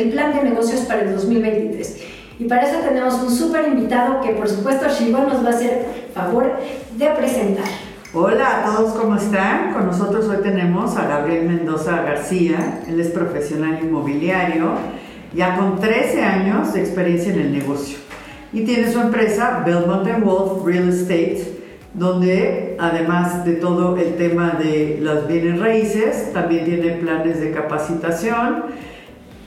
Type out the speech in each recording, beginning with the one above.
El plan de negocios para el 2023. Y para eso tenemos un súper invitado que por supuesto Shibon nos va a hacer favor de presentar. Hola a todos, ¿cómo están? Con nosotros hoy tenemos a Gabriel Mendoza García. Él es profesional inmobiliario, ya con 13 años de experiencia en el negocio. Y tiene su empresa Belmont Wolf Real Estate, donde además de todo el tema de las bienes raíces, también tiene planes de capacitación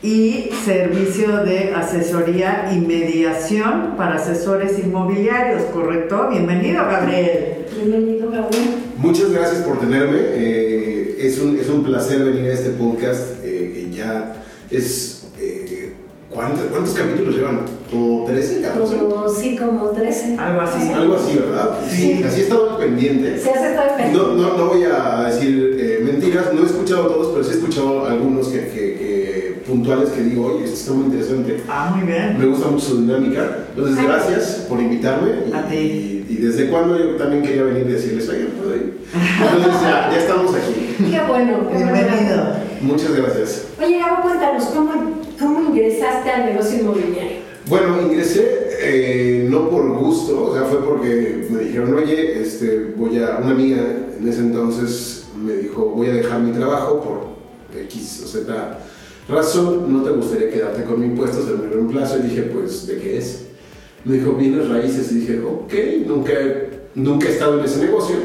y servicio de asesoría y mediación para asesores inmobiliarios, ¿correcto? Bienvenido, Gabriel. Bienvenido, Gabriel. Muchas gracias por tenerme. Eh, es, un, es un placer venir a este podcast eh, que ya es... eh, ¿cuántos, ¿Cuántos capítulos llevan? ¿Como 13, 14? Como, sí, como 13. Algo así. Algo así, ¿verdad? Sí. Así he estado pendiente. Se hace todo el No, no, no voy a decir eh, mentiras, no he escuchado todos, pero sí he escuchado algunos que, que- que puntuales que digo, oye, esto está muy interesante. Ah, muy bien. Me gusta mucho su dinámica. Entonces, Ay. gracias por invitarme. Y, A ti. Y, y desde cuándo yo también quería venir y decirles, oye, ¿puedo ir? Entonces, ya, ya estamos aquí. Qué bueno. qué bueno. Bienvenido. Muchas gracias. Oye, Gabo, cuéntanos, ¿cómo, ¿cómo ingresaste al negocio inmobiliario? Bueno, ingresé eh, no por gusto, o sea, fue porque me dijeron, oye, este, voy a, una amiga en ese entonces me dijo, voy a dejar mi trabajo por X o Z razón, no te gustaría quedarte con mi impuesto, se me reemplazo y dije, pues, ¿de qué es? Me dijo, bienes raíces y dije, ok, nunca, nunca he estado en ese negocio,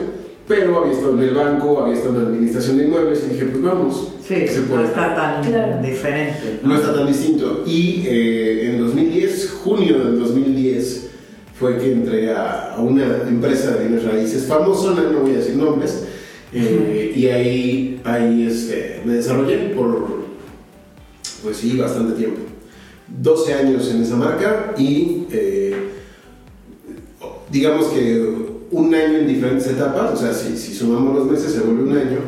pero había estado en el banco, había estado en la administración de inmuebles y dije, pues vamos, Sí, se no está tan Claro. diferente. No está tan distinto. Y eh, en 2010, junio del 2010, fue que entré a, a una empresa de bienes raíces famosona, no voy a decir nombres, eh, y ahí, ahí este, me desarrollé por, pues sí, bastante tiempo. 12 años en esa marca y eh, digamos que un año en diferentes etapas, o sea, si, si sumamos los meses se vuelve un año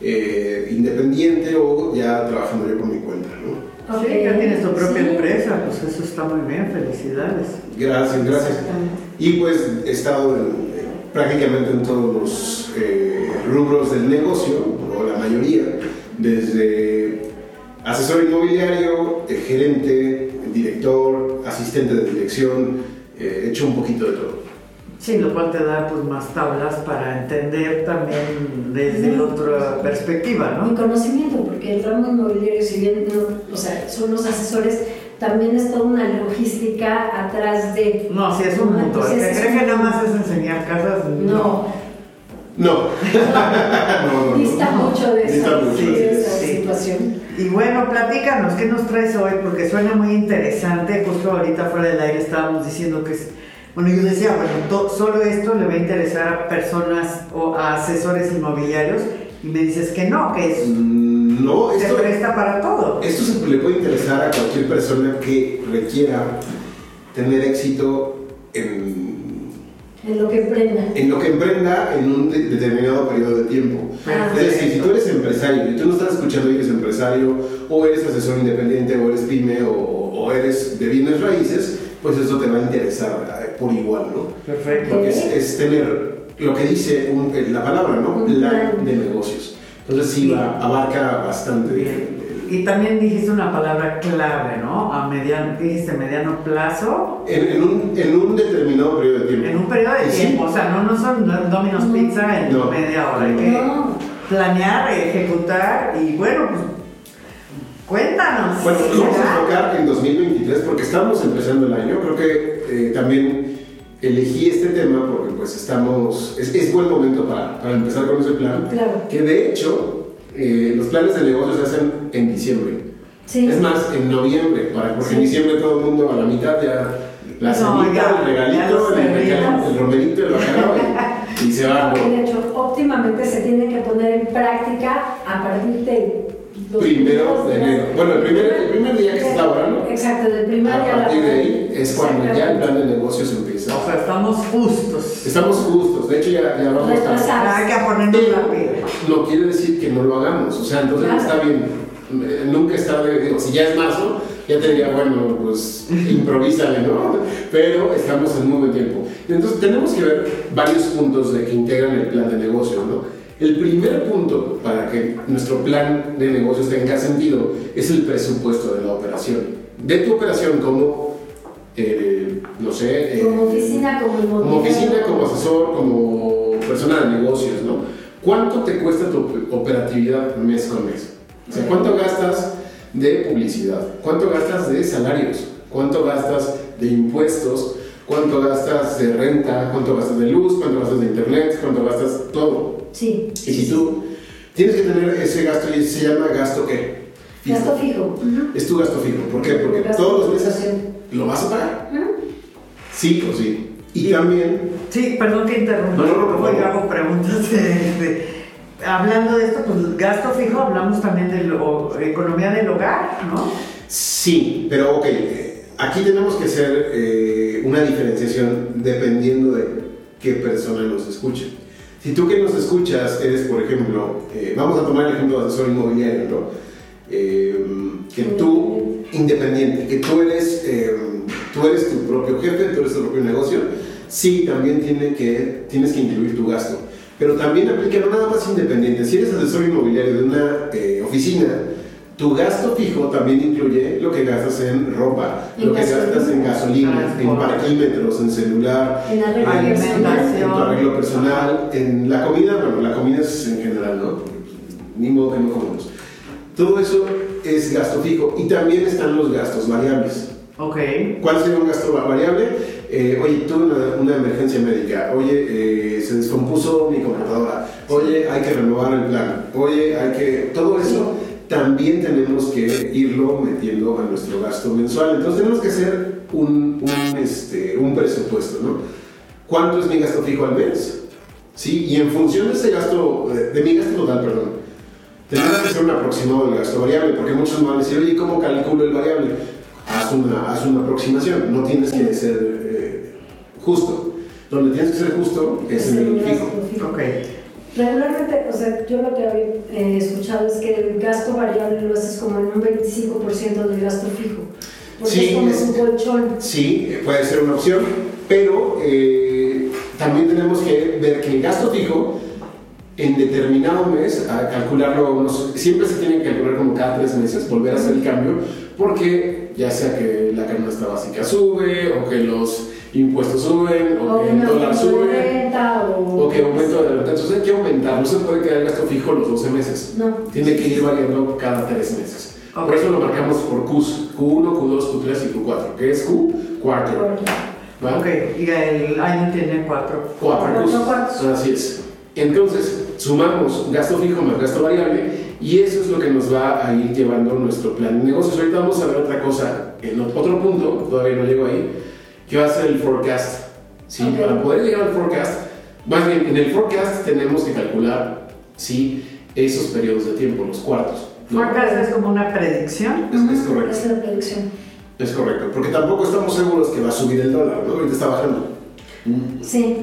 eh, independiente o ya trabajando yo por mi cuenta, ¿no? Sí, ya tienes tu propia Sí. empresa, pues eso está muy bien, felicidades. Gracias, gracias. Y pues he estado en, eh, prácticamente en todos los eh, rubros del negocio, o la mayoría, desde asesor inmobiliario, eh, gerente, director, asistente de dirección, eh, he hecho un poquito de todo. Sí, lo cual te da pues más tablas para entender también desde la otra perspectiva, Mi ¿no? conocimiento, porque el ramo inmobiliario, si bien no, o sea, son los asesores, también es toda una logística atrás de. No, sí es un No, mundo. El que nada más es enseñar casas, No, No, no, no, dista no. mucho de esa, mucho, de esa sí. situación. Y bueno, platícanos, ¿qué nos traes hoy? Porque suena muy interesante. Justo ahorita fuera del aire estábamos diciendo que es. Bueno, yo decía, bueno, to- solo esto le va a interesar a personas o a asesores inmobiliarios. Y me dices que no, que es, Mm, No, se esto, presta para todo. Esto se le puede interesar a cualquier persona que requiera tener éxito en, En lo que prenda. en lo que emprenda en un de- determinado periodo de tiempo. Ah. Es decir, si tú eres empresario y tú no estás escuchando y eres empresario, o eres asesor independiente, o eres pyme, o, o eres de bienes raíces, pues eso te va a interesar eh, por igual, ¿no? Perfecto. Porque es, es tener lo que dice un- eh, la palabra, ¿no? Un Plan plan. de negocios. Entonces sí, va- abarca bastante Bien. Y también dijiste una palabra clave, ¿no? A mediano, ¿qué dijiste? Mediano plazo, En, en un, en un determinado periodo de tiempo. en un periodo de sí, tiempo. O sea, no, no son Domino's No. Pizza en No. media hora. Hay que No, planear, ejecutar y bueno, pues cuéntanos. Bueno, nos vamos a enfocar en 2023 porque estamos empezando el año. Creo que eh, también elegí este tema porque pues estamos, es, es buen momento para, para empezar con ese plan. claro. Que de hecho, eh, los planes de negocio se hacen en diciembre. Sí. Es más, en noviembre, para, porque en diciembre todo el mundo a la mitad ya la No, cenita, ya, el regalito, el, perritos. el romerito, el bacalao y, y se va, ¿no? de hecho, óptimamente se tiene que poner en práctica a partir de Primero de días. enero. Bueno, el primer, el primer día que se está laborando, Exacto, del primer a día partir de ahí es cuando ya el plan de negocios empieza. O sea, estamos justos. Estamos justos, de hecho ya, ya vamos a. Hay que ponernos rápido. no quiere decir que no lo hagamos, o sea, entonces Claro. está bien. Nunca está, de- digo, si ya es marzo, ya te diría, bueno, pues improvísale, ¿no? Pero estamos en muy buen tiempo. Entonces tenemos que ver varios puntos de que integran el plan de negocio, ¿no? El primer punto para que nuestro plan de negocios tenga sentido es el presupuesto de la operación. De tu operación como, eh, no sé, eh, Como oficina, como como oficina, como asesor, como persona de negocios, ¿no? ¿Cuánto te cuesta tu operatividad mes con mes? O sea, ¿cuánto gastas de publicidad? ¿Cuánto gastas de salarios? ¿Cuánto gastas de impuestos? ¿Cuánto gastas de renta? ¿Cuánto gastas de luz? ¿Cuánto gastas de internet? ¿Cuánto gastas todo? Sí. Y si tú tienes que tener ese gasto y se llama gasto qué? Gasto fijo. Es tu gasto fijo. ¿Por qué? Porque todos los meses lo vas a pagar. Sí o sí. Y Sí. también Sí, perdón que interrumpa. No, no, no, hago preguntas de, de- Hablando de esto, pues gasto fijo, hablamos también de lo- economía del hogar, ¿no? Sí, pero ok, eh, aquí tenemos que hacer eh, una diferenciación dependiendo de qué persona nos escucha. Si tú que nos escuchas eres, por ejemplo, eh, vamos a tomar el ejemplo de asesor inmobiliario, ¿no? Eh, que tú, independiente, que tú eres, eh, tú eres tu propio jefe, tú eres tu propio negocio, sí, también tiene que, tienes que incluir tu gasto. Pero también aplica no nada más independiente. Si eres asesor inmobiliario de una eh, oficina, tu gasto fijo también incluye lo que gastas en ropa, En lo que gastas en gasolina, en parquímetros, en celular, En en tu arreglo personal, en la comida, bueno, la comida es en general, ¿no? Ni modo que no comemos. Todo eso es gasto fijo y también están los gastos variables. Ok. ¿Cuál sería un gasto variable? Eh, oye, tuve una, una emergencia médica. Oye, eh, se descompuso mi computadora. Oye, hay que renovar el plan. Oye, hay que... Todo eso también tenemos que irlo metiendo a nuestro gasto mensual. Entonces tenemos que hacer un, un, este, un presupuesto, ¿no? ¿Cuánto es mi gasto fijo al mes? ¿Sí? Y en función de ese gasto, de, de mi gasto total, perdón, tenemos que hacer un aproximado del gasto variable, porque muchos me van a decir, oye, ¿cómo calculo el variable? Haz una, haz una aproximación, no tienes que ser eh, justo. Donde tienes que ser justo es en el fijo. fijo. Regularmente, o sea, yo lo que había eh, escuchado es que el gasto variable lo haces como en un 25% del gasto fijo. Porque Sí, es como es- un colchón. Sí, eh, puede ser una opción, pero eh, también tenemos que ver que el gasto fijo en determinado mes, a calcularlo, unos- siempre se tiene que calcular como cada tres meses, volver a hacer el cambio, porque ya sea que la canasta básica sube, o que los impuestos suben, o, O que el dólar sube, renta, o... o que aumento de la renta. Entonces hay que aumentar, no se puede quedar el gasto fijo los 12 meses. No. Tiene que ir variando cada tres meses. Ok. Por eso lo marcamos por Qs, Q1, Q2, Q3 y Q4, que es Q, quarter. ¿va? Ok. Y el año tiene cuatro. Cuatro Cuatro Qs. cuartos. Así es. Entonces, sumamos gasto fijo más gasto variable y eso es lo que nos va a ir llevando nuestro plan de negocios. Ahorita vamos a ver otra cosa, en otro punto, todavía no llego ahí, a ser el forecast. ¿sí? Ok. Para poder llegar al forecast, más bien, en el forecast tenemos que calcular ¿sí? esos periodos de tiempo, los cuartos. ¿no? Forecast es como una predicción. Es, es correcto. Es la predicción. Es correcto, porque tampoco estamos seguros que va a subir el dólar, ¿no? Ahorita está bajando. Sí.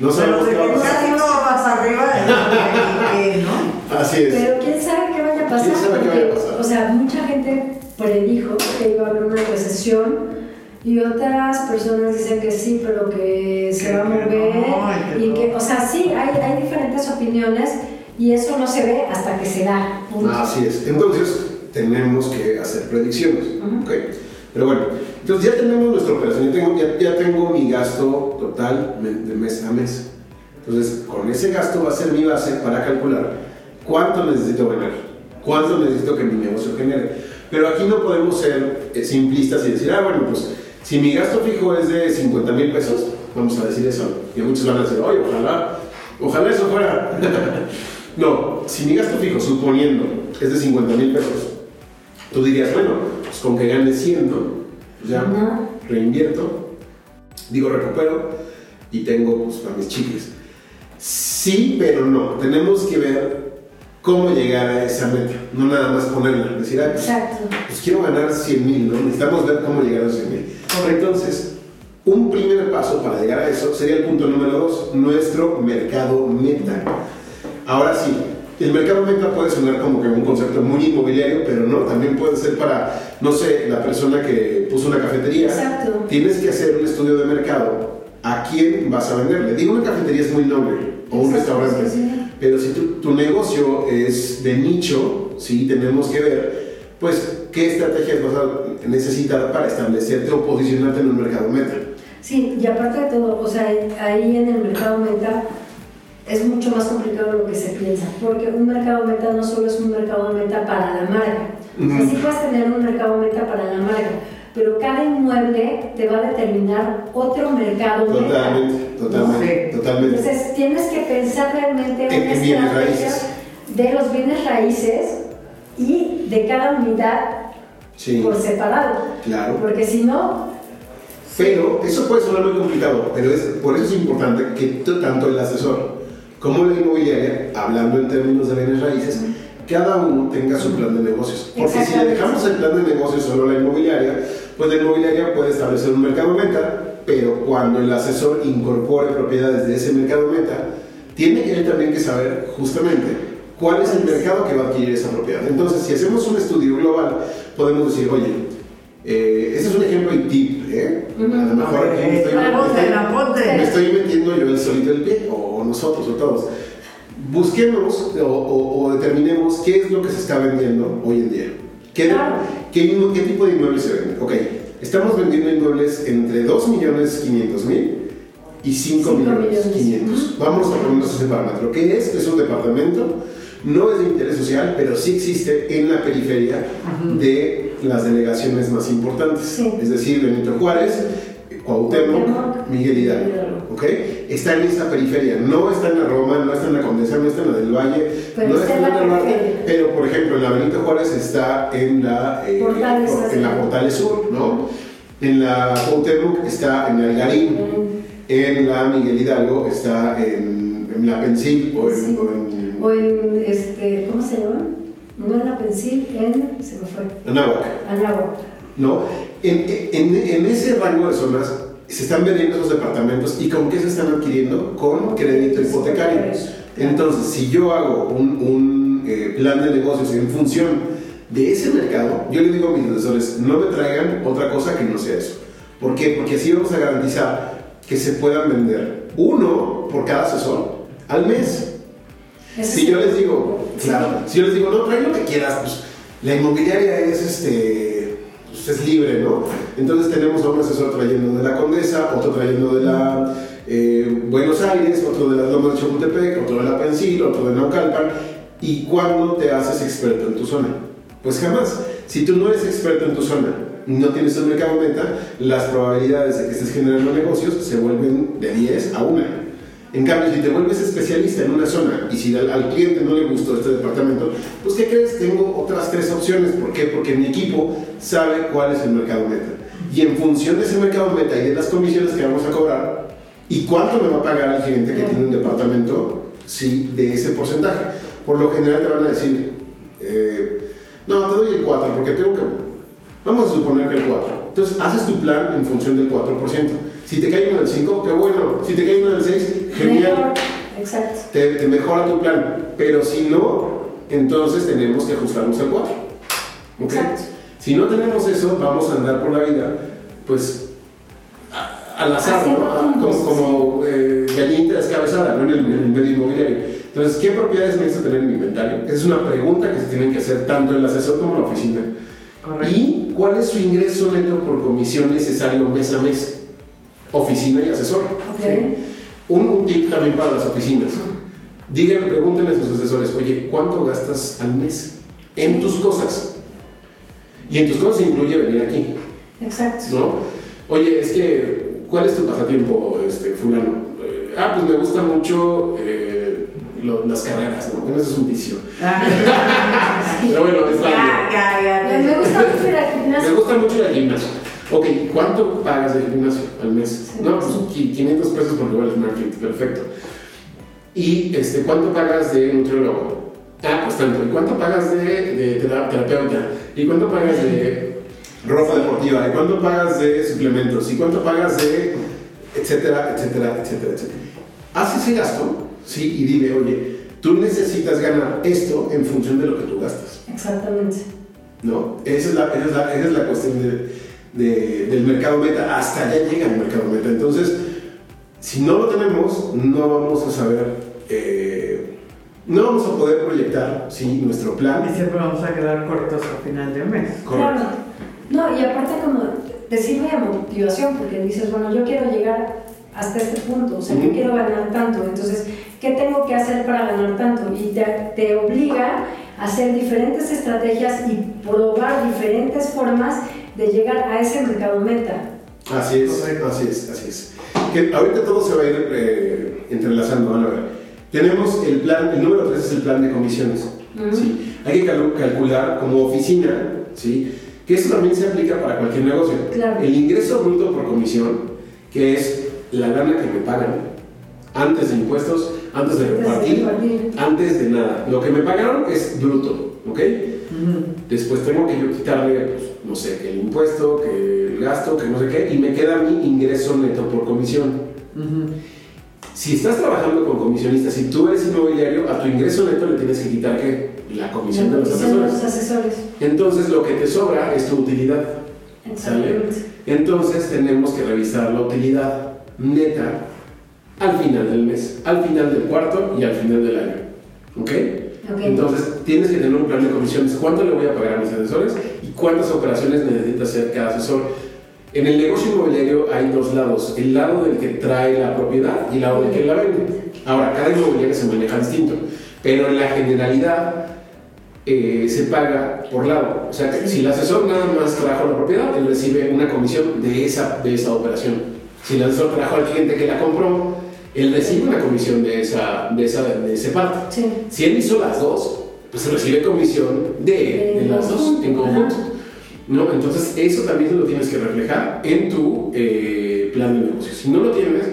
No Pero sabemos qué va a pasar. no vas arriba, de que, ¿no? Así es. Pero quién sabe qué vaya a pasar. ¿Quién sabe qué vaya a pasar? O sea, mucha gente predijo que iba a haber una recesión y otras personas dicen que sí, pero que se Que va a no, mover. y que Y no. que, o sea, sí, hay, hay diferentes opiniones y eso no se ve hasta que se da. Punto. Así es. Entonces, tenemos que hacer predicciones. Ujú. ¿ok? Pero bueno, entonces ya tenemos nuestra operación. Ya tengo, ya, ya tengo mi gasto total de mes a mes. Entonces, con ese gasto va a ser mi base para calcular cuánto necesito ganar, cuánto necesito que mi negocio genere. Pero aquí no podemos ser eh, simplistas y decir, ah, bueno, pues si mi gasto fijo es de 50 mil pesos, vamos a decir eso. Y muchos van a decir, oye, ojalá, ojalá eso fuera. no, si mi gasto fijo, suponiendo, es de 50 mil pesos, tú dirías, bueno, pues con que gane 100, ¿no? Pues ya No. reinvierto digo recupero y tengo pues, para mis chicles. Sí, pero no. Tenemos que ver cómo llegar a esa meta, no nada más ponerla, decir, ah, pues, pues quiero ganar 100 mil, ¿no? Necesitamos ver cómo llegar a los 100 mil. Entonces, un primer paso para llegar a eso sería el punto número dos, nuestro mercado meta. Ahora sí, el mercado meta puede sonar como que un concepto muy inmobiliario, pero no, también puede ser para, no sé, la persona que puso una cafetería. Exacto. Tienes que hacer un estudio de mercado a quién vas a venderle. Digo, una cafetería es muy noble, o un Exacto, restaurante. sí, sí. Pero si tu, tu negocio es de nicho, sí, tenemos que ver, pues, qué estrategias vas a necesitar para establecerte o posicionarte en un mercado meta. Sí, y aparte de todo, o sea, ahí en el mercado meta es mucho más complicado de lo que se piensa, porque un mercado meta no solo es un mercado meta para la marca, o sea, sí puedes tener un mercado meta para la marca, pero cada inmueble te va a determinar otro mercado meta. Totalmente, totalmente, Sí. totalmente. Entonces tienes que pensar realmente En- una en bienes estrategia raíces. de los bienes raíces y de cada unidad Sí, por separado, claro. porque si no, Pero eso puede sonar muy complicado, pero es, por eso es importante que tanto el asesor como la inmobiliaria, hablando en términos de bienes raíces, cada uno tenga su plan de negocios. Porque si le dejamos el plan de negocios solo a la inmobiliaria, pues la inmobiliaria puede establecer un mercado meta, pero cuando el asesor incorpore propiedades de ese mercado meta, tiene que él también que saber justamente cuál es el mercado que va a adquirir esa propiedad. Entonces, si hacemos un estudio global, podemos decir, oye, eh, este es un ejemplo y tip, ¿eh? A lo mejor aquí me estoy, me estoy metiendo yo el solito el pie, o nosotros, o todos. Busquemos o, o- o determinemos qué es lo que se está vendiendo hoy en día. ¿Qué, Claro. qué, qué tipo de inmuebles se venden? Ok, estamos vendiendo inmuebles entre 2 millones 500 mil y 5 Cinco millones millones. 500. Vamos a ponernos ese parámetro. ¿Qué es? Es un departamento, no es de interés social, pero sí existe en la periferia de las delegaciones más importantes. Sí. Es decir, Benito Juárez, Cuauhtémoc, Miguel Hidalgo. ¿Ok? Está en esa periferia, no está en la Roma, no está en la Condesa, no está en la del Valle, Pero no está en la norte, pero por ejemplo en la Benito Juárez está en la, eh, Portales, en la. Portales Sur, ¿no? En la Cuauhtémoc está en Algarín, en la Miguel Hidalgo está en, en la Pensil o en, Sí. o en O en, este, ¿cómo se llama? No en la Pensil, en, se me fue, Anáhuac. Anáhuac. ¿no? En, en, en ese rango de zonas se están vendiendo esos departamentos y con qué se están adquiriendo? Con crédito hipotecario. Entonces, si yo hago un, un, eh, plan de negocios en función de ese mercado, yo le digo a mis asesores, no me traigan otra cosa que no sea eso. ¿Por qué? Porque así vamos a garantizar que se puedan vender uno por cada asesor al mes. Si yo les digo, Sí. claro, si yo les digo, no, trae lo que quieras, pues la inmobiliaria es este, pues, es libre, ¿no? Entonces tenemos a un asesor trayendo de la Condesa, otro trayendo de la eh, Buenos Aires, otro de las Lomas de Chapultepec, otro de la Pensil, otro de Naucalpan. ¿Y cuándo te haces experto en tu zona? Pues jamás. Si tú no eres experto en tu zona, no tienes un mercado meta, las probabilidades de que estés generando negocios se vuelven de 10 a 1. En cambio, si te vuelves especialista en una zona y si al, al cliente no le gustó este departamento, pues ¿qué crees? Tengo otras tres opciones. ¿Por qué? Porque mi equipo sabe cuál es el mercado meta. Y en función de ese mercado meta y de las comisiones que vamos a cobrar, ¿y cuánto me va a pagar el cliente que tiene un departamento sí, de ese porcentaje? Por lo general te van a decir, eh, no, te doy el 4 porque tengo que... Vamos a suponer que el 4. Entonces, haces tu plan en función del 4%. Si te cae uno del 5, qué bueno. Si te cae uno del 6, genial. Mejor. Exacto. Te, te mejora tu plan. Pero si no, entonces tenemos que ajustarnos al 4. ¿Ok? Exacto. Si no tenemos eso, vamos a andar por la vida, pues, al azar, ¿no? Como, como eh, gallina descabezada, ¿no? En el, en el medio inmobiliario. Entonces, ¿qué propiedades necesito tener en mi inventario? Esa es una pregunta que se tienen que hacer tanto el asesor como la oficina. Correcto. ¿Y cuál es su ingreso neto por comisión necesario mes a mes? Oficina y asesor. ¿sí? Un, un tip también para las oficinas. Díganle, pregúntenle a sus asesores, oye, ¿cuánto gastas al mes en tus cosas? Y en tus cosas incluye venir aquí, Exacto. ¿no? Oye, es que, ¿cuál es tu pasatiempo, este, fulano? Eh, ah, pues me gusta mucho eh, lo- las carreras, ¿no? Bueno, eso es un vicio. Ah, Pero bueno, es válido. ya, ya, ya. Me gusta mucho ir al Me gimnasio. gusta mucho ir al gimnasio. Ok, ¿cuánto pagas de gimnasio al mes? Sí, no, sí. pues 500 pesos por igual es marketing, perfecto. ¿Y este, cuánto pagas de nutriólogo? Ah, pues tanto. ¿Y cuánto pagas de, de tera- terapeuta? ¿Y cuánto pagas de ropa deportiva? ¿Y cuánto pagas de suplementos? ¿Y cuánto pagas de etcétera, etcétera, etcétera, etcétera? Haz ese gasto, sí, y dile, oye, tú necesitas ganar esto en función de lo que tú gastas. Exactamente. ¿no? Esa es la, esa es la, esa es la cuestión de- de- del mercado meta, hasta allá llega el mercado meta. Entonces, si no lo tenemos, no vamos a saber, eh, no vamos a poder proyectar ¿sí? nuestro Y plan. siempre vamos a quedar cortos a final de mes. Correcto. Claro. No, y aparte como te sirve de motivación porque dices, bueno, yo quiero llegar hasta este punto, o sea, yo quiero ganar tanto, entonces, ¿qué tengo que hacer para ganar tanto? Y te, te obliga a hacer diferentes estrategias y probar diferentes formas de llegar a ese mercado meta. Así es, Correcto. así es, así es. Que ahorita todo se va a ir eh, entrelazando, van a ver. Tenemos el plan, el número 3 es el plan de comisiones. ¿sí? Hay que cal- calcular como oficina, ¿sí? que esto también se aplica para cualquier negocio. Claro. El ingreso bruto por comisión, que es la lana que me pagan antes de impuestos, antes de repartir, antes de nada. Lo que me pagaron es bruto, ¿ok? Ujú. Después tengo que yo quitarle, pues, no sé, que el impuesto, que el gasto, que no sé qué, y me queda mi ingreso neto por comisión. Ujú. Si estás trabajando con comisionistas, si tú eres inmobiliario, a tu ingreso neto le tienes que quitar ¿qué? la comisión de los Dicen los asesores. Entonces lo que te sobra es tu utilidad. Exactamente. Entonces tenemos que revisar la utilidad neta al final del mes, al final del cuarto y al final del año. ¿Ok? Ok. Entonces tienes que tener un plan de comisiones. ¿Cuánto le voy a pagar a mis asesores y cuántas operaciones necesita hacer cada asesor? En el negocio inmobiliario hay dos lados, el lado del que trae la propiedad y el lado del que la vende. Ahora, cada inmobiliario se maneja distinto, pero en la generalidad eh, se paga por lado. O sea, si el asesor nada más trajo la propiedad, él recibe una comisión de esa, de esa operación. Si el asesor trajo al cliente que la compró, él recibe una comisión de, esa, de, esa, de ese parte. Sí. Si él hizo las dos, pues recibe comisión de, las dos en conjunto. ¿no? Entonces, eso también lo tienes que reflejar en tu eh, plan de negocio. Si no lo tienes,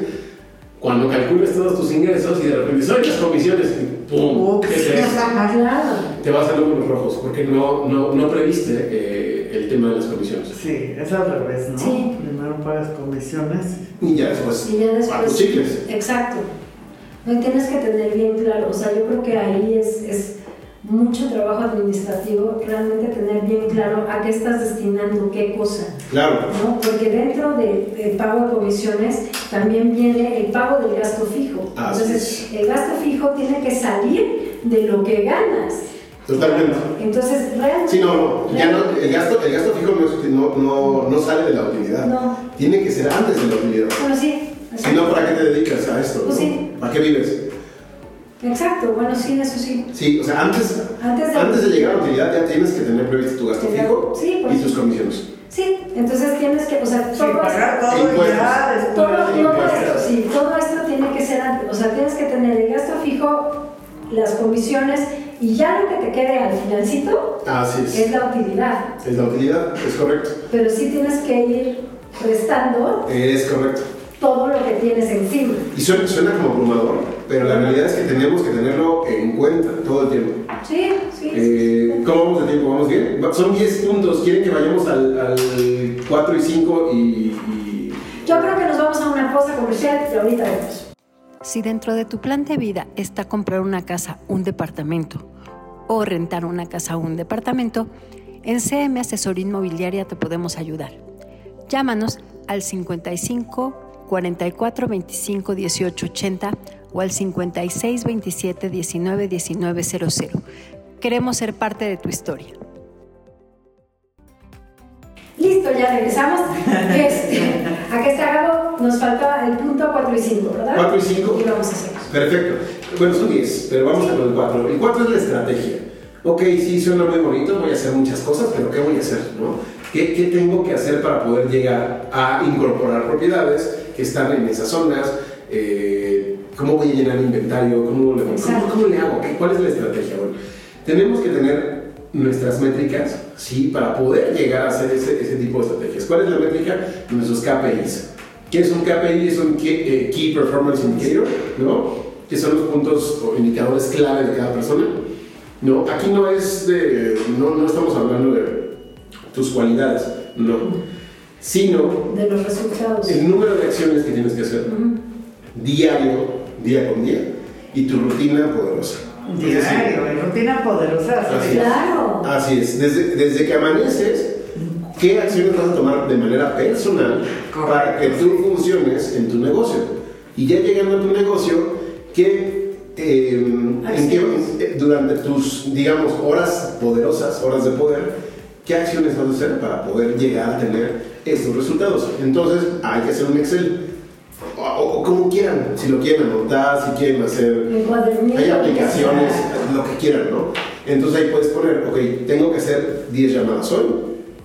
cuando calcules todos tus ingresos y de repente son las comisiones, ¡pum! ¿Qué es eso? Claro. Te vas a números rojos porque no, no, no previste eh, el tema de las comisiones. Sí, es al revés, ¿no? Sí. Primero pagas comisiones. Y ya después, Y ya después. chicles. Exacto. No, y tienes que tener bien claro, o sea, yo creo que ahí es, es mucho trabajo administrativo, realmente tener bien claro a qué estás destinando qué cosa, Claro. ¿no? Porque dentro de- del pago de comisiones también viene el pago del gasto fijo. Así Entonces, el gasto fijo tiene que salir de lo que ganas. Totalmente. Entonces, realmente... Sí, no, ya no, el gasto, el gasto fijo no, no, no, no sale de la utilidad. No. Tiene que ser antes de la utilidad. Bueno, sí. Si no, ¿para qué te dedicas a esto? Pues sí. ¿Para qué vives? Exacto, bueno, sí, eso sí. Sí, o sea, antes, Antes de- antes de llegar a la utilidad ya tienes que tener previsto tu gasto fijo Sí, y tus comisiones. Sí, entonces tienes que, o sea, Sí, todo esto- pagar todo ya. Todo, esto, sí, todo esto tiene que ser antes, o sea, tienes que tener el gasto fijo, las comisiones y ya lo que te quede al finalcito Así es. es la utilidad. Es la utilidad, es correcto. Pero sí tienes que ir restando Es correcto. Todo lo que tienes encima. Y suena, suena como abrumador, pero la realidad es que tenemos que tenerlo en cuenta todo el tiempo. Sí, sí. Eh, ¿Cómo vamos de tiempo? ¿Vamos bien? Son 10 puntos. ¿Quieren que vayamos al, al 4 y 5 y, y- Yo creo que nos vamos a una pausa comercial y ahorita vemos. Si dentro de tu plan de vida está comprar una casa, un departamento o rentar una casa o un departamento, en CM Asesoría Inmobiliaria te podemos ayudar. Llámanos al 55 44 25 18 80 o al 56 27 19 19 00. Queremos ser parte de tu historia. Listo, ya regresamos. Este, aquí está Gabo, nos faltaba el punto 4 y 5, ¿verdad? 4 y 5. Y vamos a hacer. Perfecto. Bueno, son 10, pero vamos con el 4. El 4 es la estrategia. Ok, sí, suena muy bonito, voy a hacer muchas cosas, pero ¿qué voy a hacer? No? ¿Qué, qué tengo que hacer para poder llegar a incorporar propiedades que están en esas zonas? Eh, ¿Cómo voy a llenar mi inventario? ¿Cómo le, cómo, cómo le hago? ¿Qué- ¿Cuál es la estrategia? Bueno, tenemos que tener nuestras métricas, ¿sí? Para poder llegar a hacer ese, ese tipo de estrategias. ¿Cuál es la métrica? Nuestros KPIs. ¿Qué es un KPI? Es un Key, eh, key Performance Indicator, ¿no? Que son los puntos o indicadores clave de cada persona. No, aquí no es de, no, no estamos hablando de tus cualidades, no, sino De los resultados. el número de acciones que tienes que hacer diario, día con día, y tu rutina poderosa. Es decir, Diario, y rutina poderosa. Así es. Claro. Así es, desde, desde que amaneces, ¿qué acciones vas a tomar de manera personal para que tú funciones en tu negocio? Y ya llegando a tu negocio, ¿qué, eh, en qué- durante tus, digamos, horas poderosas, horas de poder, qué acciones vas a hacer para poder llegar a tener estos resultados? Entonces, hay que hacer un Excel. O, o- o como quieran, si lo quieren anotar, si quieren hacer hay aplicaciones, lo que quieran, ¿no? Entonces ahí puedes poner, ok, tengo que hacer 10 llamadas hoy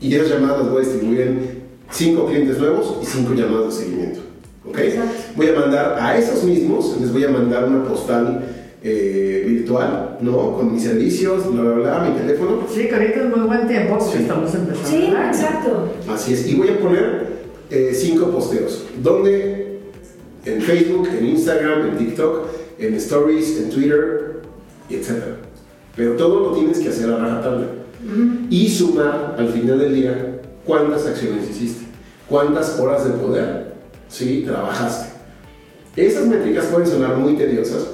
y esas llamadas las voy a distribuir en 5 clientes nuevos y 5 llamadas de seguimiento, ¿ok? Exacto. Voy a mandar a esos mismos, les voy a mandar una postal eh, virtual, ¿no? Con mis servicios, bla, bla, bla, mi teléfono. Sí, que ahorita es muy buen tiempo porque Sí. estamos empezando. Sí, exacto. Así es, y voy a poner 5 posteos, donde en Facebook, en Instagram, en TikTok, en Stories, en Twitter, etc. Pero todo lo tienes que hacer a rajatabla. Y sumar al final del día cuántas acciones hiciste, cuántas horas de poder ¿sí? trabajaste. Esas métricas pueden sonar muy tediosas,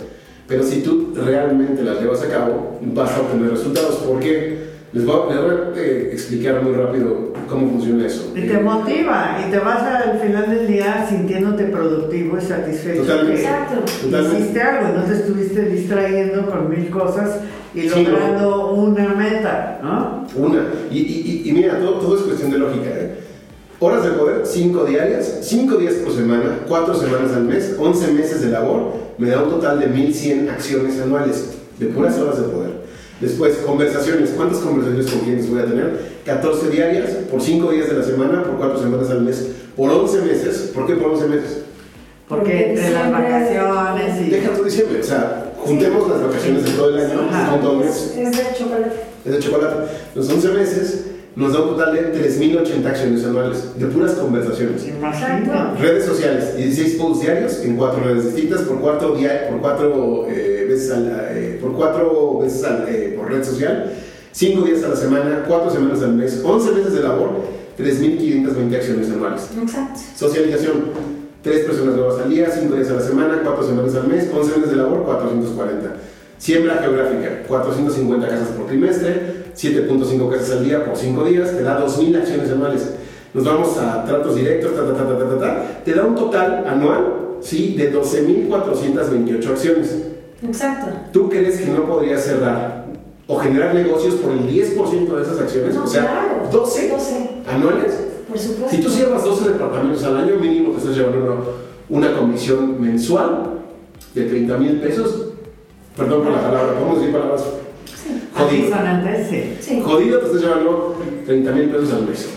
pero si tú realmente las llevas a cabo, vas a obtener resultados. ¿Por qué? Les voy, a- les voy a eh, explicar muy rápido cómo funciona eso. Y te motiva y te vas al final del día sintiéndote productivo y satisfecho. Totalmente. que Exacto. Totalmente. Hiciste algo, no te estuviste distrayendo con mil cosas y Sí, ¿no? logrando una meta, ¿no? Una. Y, y- y- y mira, todo, todo es cuestión de lógica. ¿eh? Horas de poder, 5 diarias, 5 días por semana, 4 semanas al mes, 11 meses de labor, me da un total de 1100 acciones anuales de puras horas de poder. Después, conversaciones. ¿Cuántas conversaciones con clientes voy a tener? 14 diarias, por 5 días de la semana, por 4 semanas al mes, por 11 meses. ¿Por qué por 11 meses? Porque entre las diciembre- vacaciones y... Deja tu diciembre. O sea, juntemos las vacaciones de todo el año, un mes. Es, es de chocolate. es de chocolate. Los 11 meses nos da un total de 3.080 acciones anuales, de puras conversaciones. Imagínate. Redes sociales, 16 posts diarios en cuatro redes distintas por cuatro, por cuatro eh, veces eh, por cuatro veces eh, por red social, 5 días a la semana, 4 semanas al mes, 11 meses de labor, 3.520 acciones anuales. Exacto. Socialización, 3 personas nuevas al día, 5 días a la semana, 4 semanas al mes, 11 meses de labor, 440. Siembra geográfica, 450 casas por trimestre, 7.5 casas al día por 5 días, te da 2.000 acciones anuales. Nos vamos a tratos directos, ta, ta, ta, ta, ta, ta, ta. te da un total anual ¿sí? de 12.428 acciones. Exacto. ¿Tú crees que no podrías cerrar o generar negocios por el 10% de esas acciones? No, o sea, claro. 12 12. anuales. Por supuesto. Si tú cierras 12 departamentos al año, mínimo te estás llevando una, una comisión mensual de 30 mil pesos. Perdón por la palabra, ¿podemos decir palabras? Jodido. Sí. Jodido te estás llevando 30 mil pesos al mes.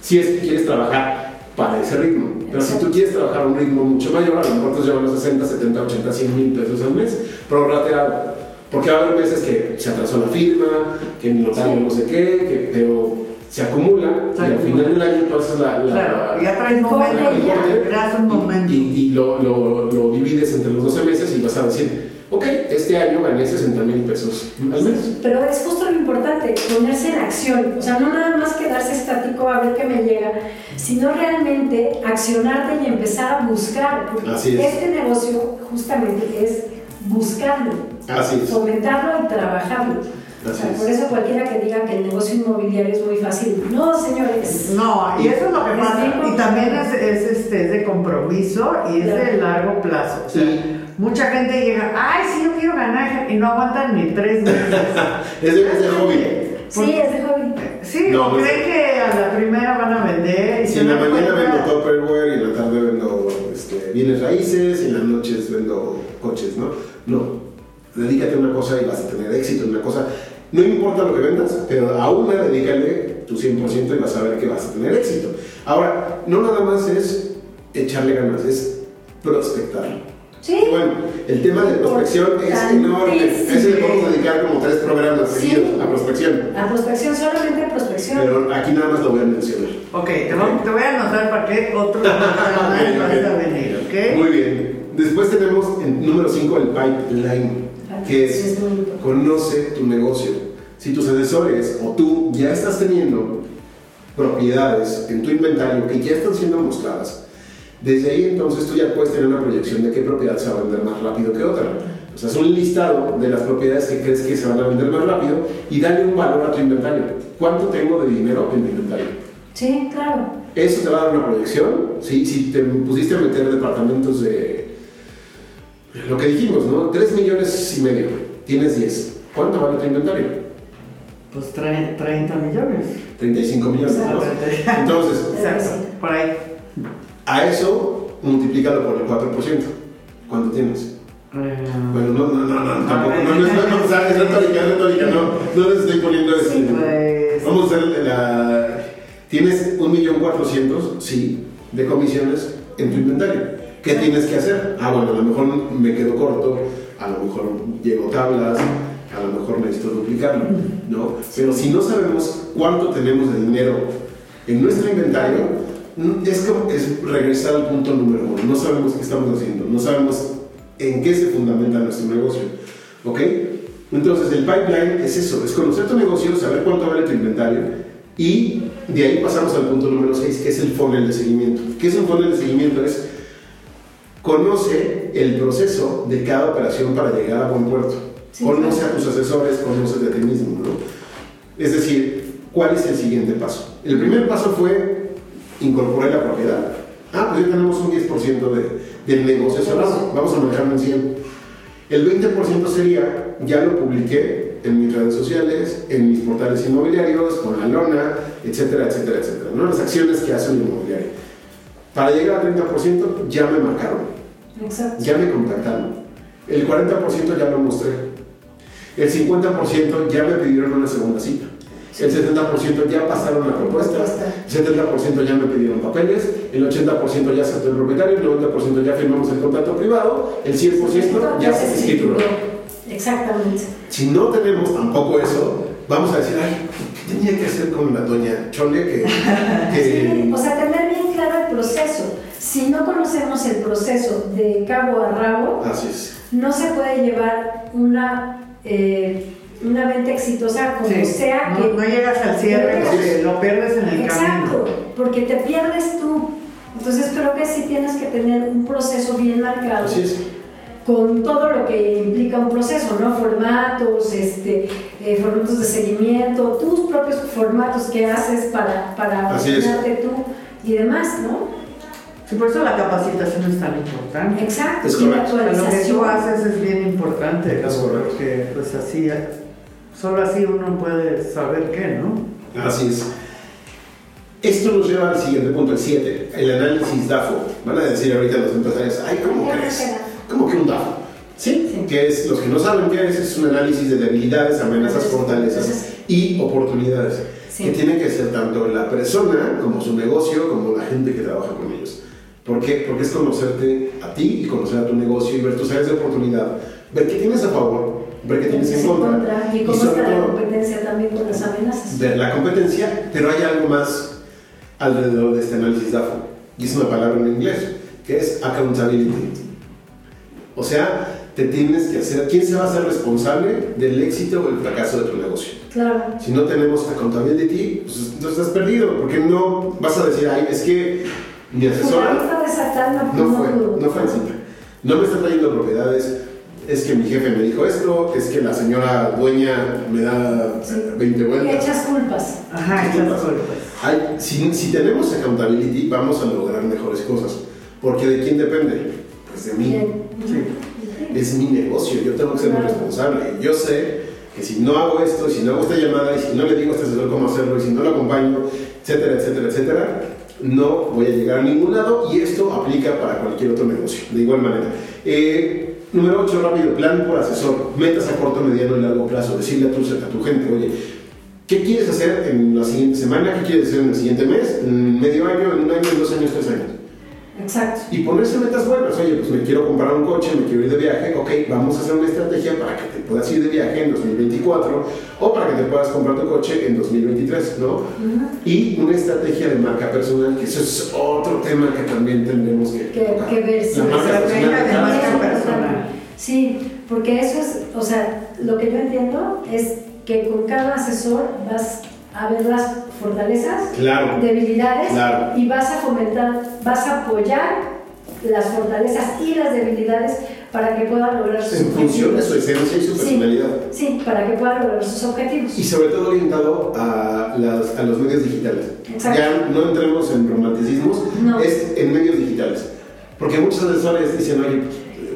Si es que quieres trabajar para ese ritmo. Pero si tú quieres trabajar a un ritmo mucho mayor, a lo mejor te estás llevando 60, 70, 80, 100 mil pesos al mes. Prorrateado. Porque va a haber meses que se atrasó la firma, que el notario no sé qué, que, pero se acumula y al final del año haces la, la- Claro, ya traes momento, ya. un momento. y, y lo, lo, lo divides entre los 12 meses y vas a decir, ok, este año gané 60 mil pesos al mes. Pero es justo lo importante, ponerse en acción. O sea, no nada más quedarse estático a ver qué me llega, sino realmente accionarte y empezar a buscar. Porque Así es. este negocio justamente es buscarlo, Así es. fomentarlo y trabajarlo. O Así sea, es. por eso cualquiera que diga que el negocio inmobiliario es muy fácil. No, señores. No, y eso es lo que pasa. Y también es, es, este, es de compromiso y es de Claro. largo plazo. O sea, Sí. Mucha gente llega, ay, sí, yo quiero ganar, y no aguantan ni tres meses. Es de, es de hobby. Sí, es de hobby. Sí, No, no creen que a la primera van a vender y Si se en la mañana vendo Tupperware y en la tarde vendo este, bienes raíces y en las noches vendo coches, ¿no? No. Dedícate a una cosa y vas a tener éxito en una cosa. No importa lo que vendas, pero a una dedícale tu 100% y vas a ver que vas a tener éxito. Ahora, no nada más es echarle ganas, es prospectar. Sí. Bueno, el tema de prospección es enorme. Ese le podemos dedicar como tres programas Sí. seguidos a prospección. A prospección, solamente prospección. Pero aquí nada más lo voy a mencionar. Ok, te voy, te voy a anotar para que otro programa Ok, vas ok. a venir, ¿ok? Muy bien. Después tenemos en número 5 el pipeline, que Sí, es es conoce tu negocio. Si tus asesores o tú ya estás teniendo propiedades en tu inventario que ya están siendo mostradas, desde ahí entonces tú ya puedes tener una proyección de qué propiedad se va a vender más rápido que otra. O sea, es un listado de las propiedades que crees que se van a vender más rápido y dale un valor a tu inventario. ¿Cuánto tengo de dinero en mi inventario? Sí, claro. Eso te va a dar una proyección. Si, si te pusiste a meter departamentos de. Lo que dijimos, ¿no? 3 millones y medio. Tienes 10. ¿Cuánto vale tu inventario? Pues tre- 30 millones. 35 millones. Entonces, Exacto, por ahí. A eso multiplícalo por el 4%. ¿Cuánto tienes? Eh, Bueno, no, no, no, no, tampoco. No, no, es, retórica, es retórica, no. No les estoy poniendo este. pues, Vamos a hacer la. Tienes un millón cuatrocientos, sí, de comisiones en tu inventario. ¿Qué tienes que hacer? Ah, bueno, a lo mejor me quedo corto, a lo mejor llego tablas, a lo mejor necesito duplicarlo, ¿no? Pero si no sabemos cuánto tenemos de dinero en nuestro inventario, es, como, es regresar al punto número uno. No sabemos qué estamos haciendo, no sabemos en qué se fundamenta nuestro negocio, ¿ok? Entonces el pipeline es eso, es conocer tu negocio, saber cuánto vale tu inventario y de ahí pasamos al punto número 6, que es el funnel de seguimiento. ¿Qué es un funnel de seguimiento? Es conoce el proceso de cada operación para llegar a buen puerto. Sí, conoce claro. a tus asesores, conoce de ti mismo, ¿no? Es decir, ¿cuál es el siguiente paso? El primer paso fue incorporar la propiedad. Ah, pues ya tenemos un 10% de, del negocio cerrado. Vamos a manejarlo en 100. El 20% sería, ya lo publiqué en mis redes sociales, en mis portales inmobiliarios, con la lona, etcétera, etcétera, etcétera. ¿no? Las acciones que hace un inmobiliario. Para llegar al 30% ya me marcaron, Exacto. ya me contactaron. El 40% ya lo mostré. El 50% ya me pidieron una segunda cita. El 70% ya pasaron la propuesta. El 70% ya me pidieron papeles. El 80% ya aceptó el propietario. El 90% ya firmamos el contrato privado. El 100% ya se escrituró. Exactamente. Si no tenemos tampoco eso, vamos a decir, ay, ¿qué tenía que hacer con la doña Chole que, que- Sí, o sea, tener bien claro el proceso. Si no conocemos el proceso de cabo a rabo, Así es. no se puede llevar una, eh, una venta exitosa como sí, sea no, que... no llegas al cierre porque lo pierdes en el Exacto, camino. porque te pierdes tú. Entonces creo que sí tienes que tener un proceso bien marcado Así es. con todo lo que implica un proceso, ¿no? Formatos, este, eh, formatos de seguimiento, tus propios formatos que haces para, para tú y demás, ¿no? Sí, por eso la capacitación es tan importante. Exacto, Es y la correcto. Lo que tú actualización. haces es bien importante, Es ¿no? correcto. porque pues así, solo así uno puede saber qué, ¿no? Así es. Esto nos lleva al siguiente punto, el 7, el análisis DAFO. Van a decir ahorita los empresarios, ay, ¿cómo crees? ¿Cómo que un DAFO? Sí, Sí. que es, los que no saben qué es, es un análisis de debilidades, amenazas, fortalezas y oportunidades. Sí. Que tiene que ser tanto la persona como su negocio, como la gente que trabaja con ellos. ¿Por qué? Porque es conocerte a ti y conocer a tu negocio y ver tus áreas de oportunidad, ver qué tienes a favor, ver qué tienes en contra. y cómo sobre está la todo, competencia también con las amenazas. ver la competencia, pero hay algo más alrededor de este análisis DAFO. Y es una palabra en inglés, que es accountability. O sea, te tienes que hacer, ¿quién se va a hacer responsable del éxito o el fracaso de tu negocio? Claro. Si no tenemos accountability, pues entonces estás perdido, porque no vas a decir, ay, es que mi asesora de no fue, no fue en cita. No me está trayendo propiedades. Es que mi jefe me dijo esto, es que la señora dueña me da Sí. 20 Y vueltas. echas culpas. Ajá, ¿Qué esas pasa? cosas. Hay- si, si tenemos accountability, vamos a lograr mejores cosas. Porque ¿de quién depende? Pues de mí. Bien. Sí. Es mi negocio, yo tengo que ser muy Claro. responsable. Yo sé que si no hago esto, si no hago esta llamada, y si no le digo a este asesor cómo hacerlo, y si no lo acompaño, etcétera, etcétera, etcétera, no voy a llegar a ningún lado y esto aplica para cualquier otro negocio, de igual manera. Eh, número 8, rápido, plan por asesor. Metas a corto, mediano y largo plazo. Decirle a tu, a tu gente, oye, ¿qué quieres hacer en la siguiente semana? ¿Qué quieres hacer en el siguiente mes? ¿En medio año? ¿En un año? ¿En dos años? ¿Tres años? Exacto. Y ponerse metas buenas. Oye, pues me quiero comprar un coche, me quiero ir de viaje. Ok, vamos a hacer una estrategia para que te puedas ir de viaje en 2024 o para que te puedas comprar tu coche en 2023, ¿no? Y una estrategia de marca personal, que eso es otro tema que también tendremos que, Que, ver si La marca personal. de marca persona. personal. Sí, porque eso es, o sea, lo que yo entiendo es que con cada asesor vas a ver las fortalezas, Claro. debilidades Claro. y vas a fomentar, vas a apoyar las fortalezas y las debilidades para que pueda lograr sus En función de su esencia y su personalidad. Sí, para que pueda lograr sus objetivos. Y sobre todo orientado a, las- a los medios digitales. Exacto. Ya no entremos en romanticismos, No. es en medios digitales. Porque muchos asesores dicen, oye,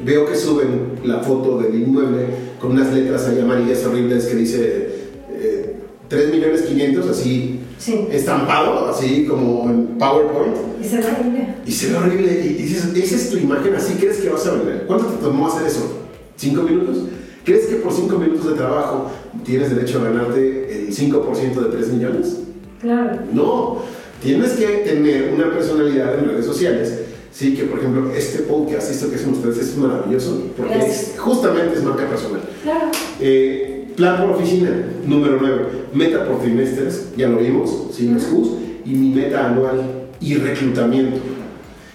veo que suben la foto del inmueble con unas letras ahí amarillas horribles que dice eh, 3 millones 500, así Sí, estampado, así como en PowerPoint. y se a ir. Y se ve horrible. Y dices, esa es tu imagen, así crees que vas a vender. ¿Cuánto te tomó hacer eso? ¿Cinco minutos? ¿Crees que por cinco minutos de trabajo tienes derecho a ganarte el 5% de 3 millones? Claro. No. Tienes que tener una personalidad en redes sociales. Sí, que por ejemplo, este podcast, esto que hacen ustedes es maravilloso, porque es- justamente es marca personal. Claro. Eh, plan por oficina, número 9. Meta por trimestres, ya lo vimos, sin los Qs, y mi meta anual y reclutamiento.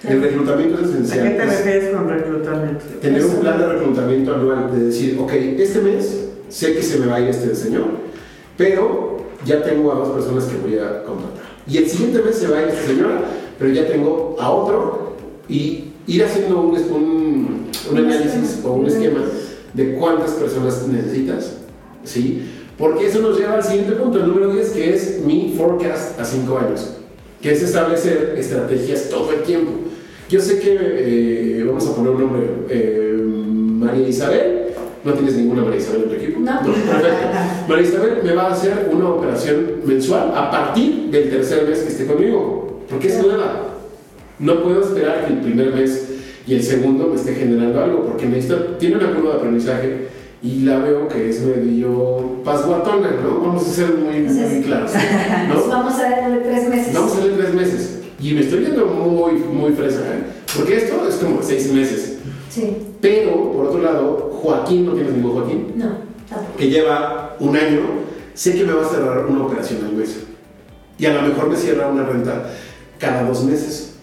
El reclutamiento es ¿A qué esencial. te es refieres con reclutamiento? tener un plan de reclutamiento anual, de decir, ok, este mes sé que se me va a ir este señor, pero ya tengo a dos personas que voy a contratar. Y el siguiente mes se va a ir esta señora, pero ya tengo a otro y ir haciendo un, un, un análisis o un esquema de cuántas personas necesitas, ¿sí? Porque eso nos lleva al siguiente punto, el número 10, que es mi forecast a 5 años, que es establecer estrategias todo el tiempo. Yo sé que, eh, vamos a poner un nombre, eh, María Isabel, no tienes ninguna María Isabel en tu equipo. No. perfecto. María Isabel me va a hacer una operación mensual a partir del tercer mes que esté conmigo, porque es nueva. No puedo esperar que el primer mes y el segundo me esté generando algo, porque necesita, tiene una curva de aprendizaje y la veo que es medio pasguatona, ¿no? Vamos a ser muy, muy claros. ¿no? Pues vamos a darle tres meses. Vamos a darle tres meses. Y me estoy viendo muy, muy fresa, ¿eh? Porque esto es como seis meses. Sí. Pero, por otro lado, Joaquín, no tienes ningún Joaquín, No, tampoco. que lleva un año, sé que me va a cerrar una operación al mes. Y a lo mejor me cierra una renta cada dos meses,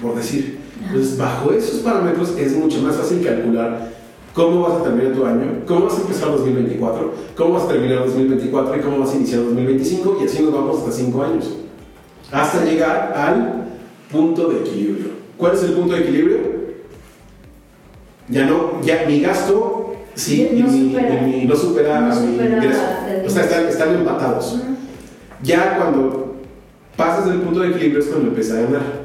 por decir. Entonces, bajo esos parámetros es mucho más fácil calcular cómo vas a terminar tu año, cómo vas a empezar 2024, cómo vas a terminar 2024 y cómo vas a iniciar 2025 y así nos vamos hasta cinco años. Hasta llegar al punto de equilibrio. ¿Cuál es el punto de equilibrio? Ya no, ya mi gasto sí No y mi- supera. y mi- no supera No a mi ingreso. el O sea, están, están empatados. Ya cuando pasas del punto de equilibrio es cuando empieza a ganar.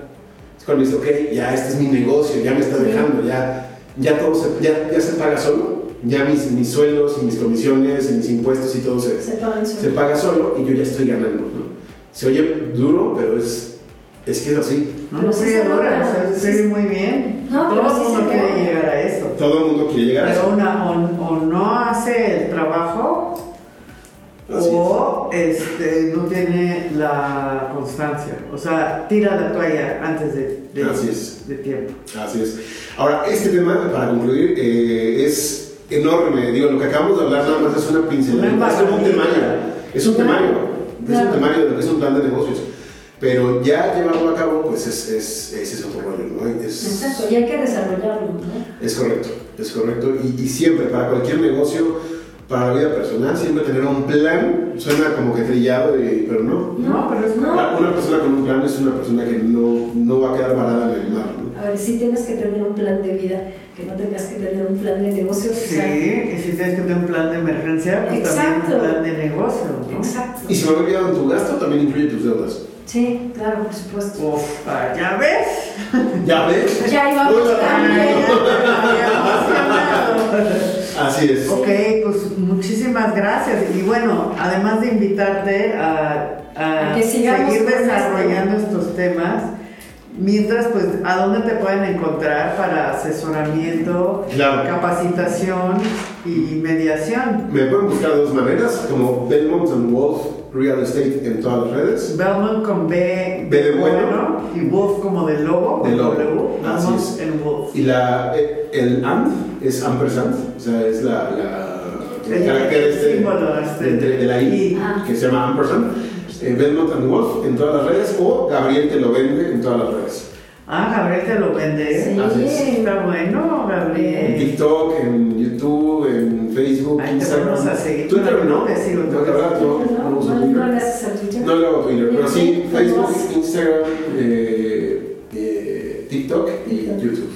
Cuando dices, ok, ya este es mi negocio, ya me está dejando, ya, ya todo se, ya, ya se paga solo. Ya mis, mis sueldos y mis comisiones y mis impuestos y todo se, Se se paga solo y yo ya estoy ganando. ¿no? Se oye duro, pero es, es que es así. No, Pero no sí o sea, ve muy bien. No, Todo pero el mundo quiere llegar a eso. Todo el mundo quiere llegar a Pero eso. una, o, o no hace el trabajo Así o este, no tiene la constancia. O sea, tira la toalla antes de, de, Así es. de tiempo. Así es. Ahora, este tema, para concluir, eh, es enorme. Digo, lo que acabamos de hablar nada más es una pincelada. Es como un temario. Es un temario. Es un temario es un plan de negocios. Pero ya llevarlo a cabo, pues es, es, ese es otro rollo, ¿no? Es, Exacto, y hay que desarrollarlo, ¿no? es correcto, es correcto. Y, y siempre, para cualquier negocio, para la vida personal, siempre tener un plan. Suena como que trillado, y- pero no. No, pero es No. Una persona con un plan es una persona que no, no va a quedar varada en el mar, ¿no? A ver, si tienes que tener un plan de vida, que no tengas que tener un plan de negocios. o Sí, sea, y si tienes que tener un plan de emergencia, pues Exacto. también un plan de negocio. ¿no? Exacto. Y si he olvidado en tu gasto, también incluye tus deudas. Sí, claro, por supuesto. Uf, ¿ya ves? ¿Ya ves? Ya íbamos Hola. Así es. Ok, pues muchísimas gracias. Y bueno, además de invitarte a, a A que sigamos seguir con desarrollando estos temas, mientras, pues, ¿a dónde te pueden encontrar para asesoramiento, Claro. capacitación y mediación? Me pueden buscar de dos maneras, como Belmont and Wolf Real Estate en todas las redes. Belmont con B, B de bueno. y Wolf como de lobo. De lobo. W, Así Belmont es. en Wolf. Y la, eh, el and es ampersand, o sea, es la, la- el El- carácter el este, símbolo este. de, de- de la I Ah. que se llama ampersand. Eh, Belmont and Wolf en todas las redes o Gabriel te lo vende en todas las redes. Ah, Gabriel te lo vende. Sí. Así es. Está bueno, En Gabriel. TikTok, en YouTube, en Facebook, te Instagram. vamos a seguir. Twitter no. Te sigo en No, la verdad, no, no, No, no, Twitter. no. No le hago Twitter, pero sí No, Facebook, no. Instagram, eh, eh, TikTok y YouTube.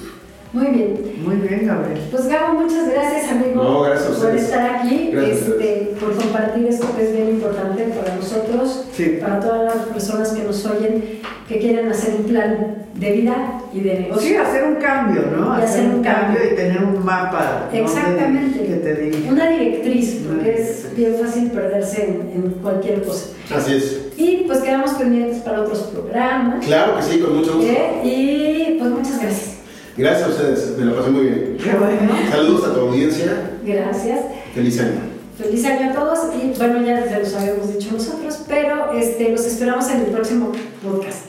Muy bien. Muy bien, Gabriel. Pues Gabo, muchas gracias amigo No, gracias por ustedes. estar aquí, este, por compartir esto que es bien importante para nosotros, Sí. para todas las personas que nos oyen, que quieren hacer un plan de vida y de negocio. Sí, hacer un cambio, ¿no? Y hacer un cambio. y tener un mapa ¿no? Exactamente. de- que te. Una directriz, porque Una es bien fácil perderse en, en cualquier cosa. Así es. Y pues quedamos pendientes para otros programas. Claro que sí, con mucho gusto. ¿eh? Y pues muchas gracias. Gracias a ustedes, me la pasé muy bien. Qué bueno. Saludos a tu audiencia, Gracias. feliz año. Feliz año a todos y bueno, ya se los habíamos dicho nosotros, pero este, los esperamos en el próximo podcast.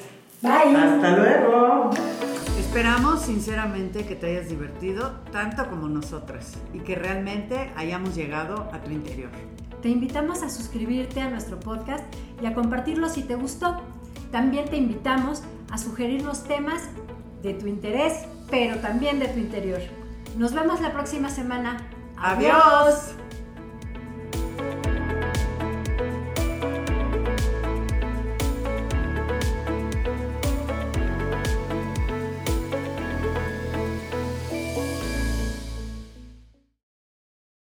Bye. Hasta luego. Esperamos sinceramente que te hayas divertido tanto como nosotras y que realmente hayamos llegado a tu interior. Te invitamos a suscribirte a nuestro podcast y a compartirlo si te gustó. También te invitamos a sugerirnos temas de tu interés, pero también de tu interior. Nos vemos la próxima semana. ¡Adiós!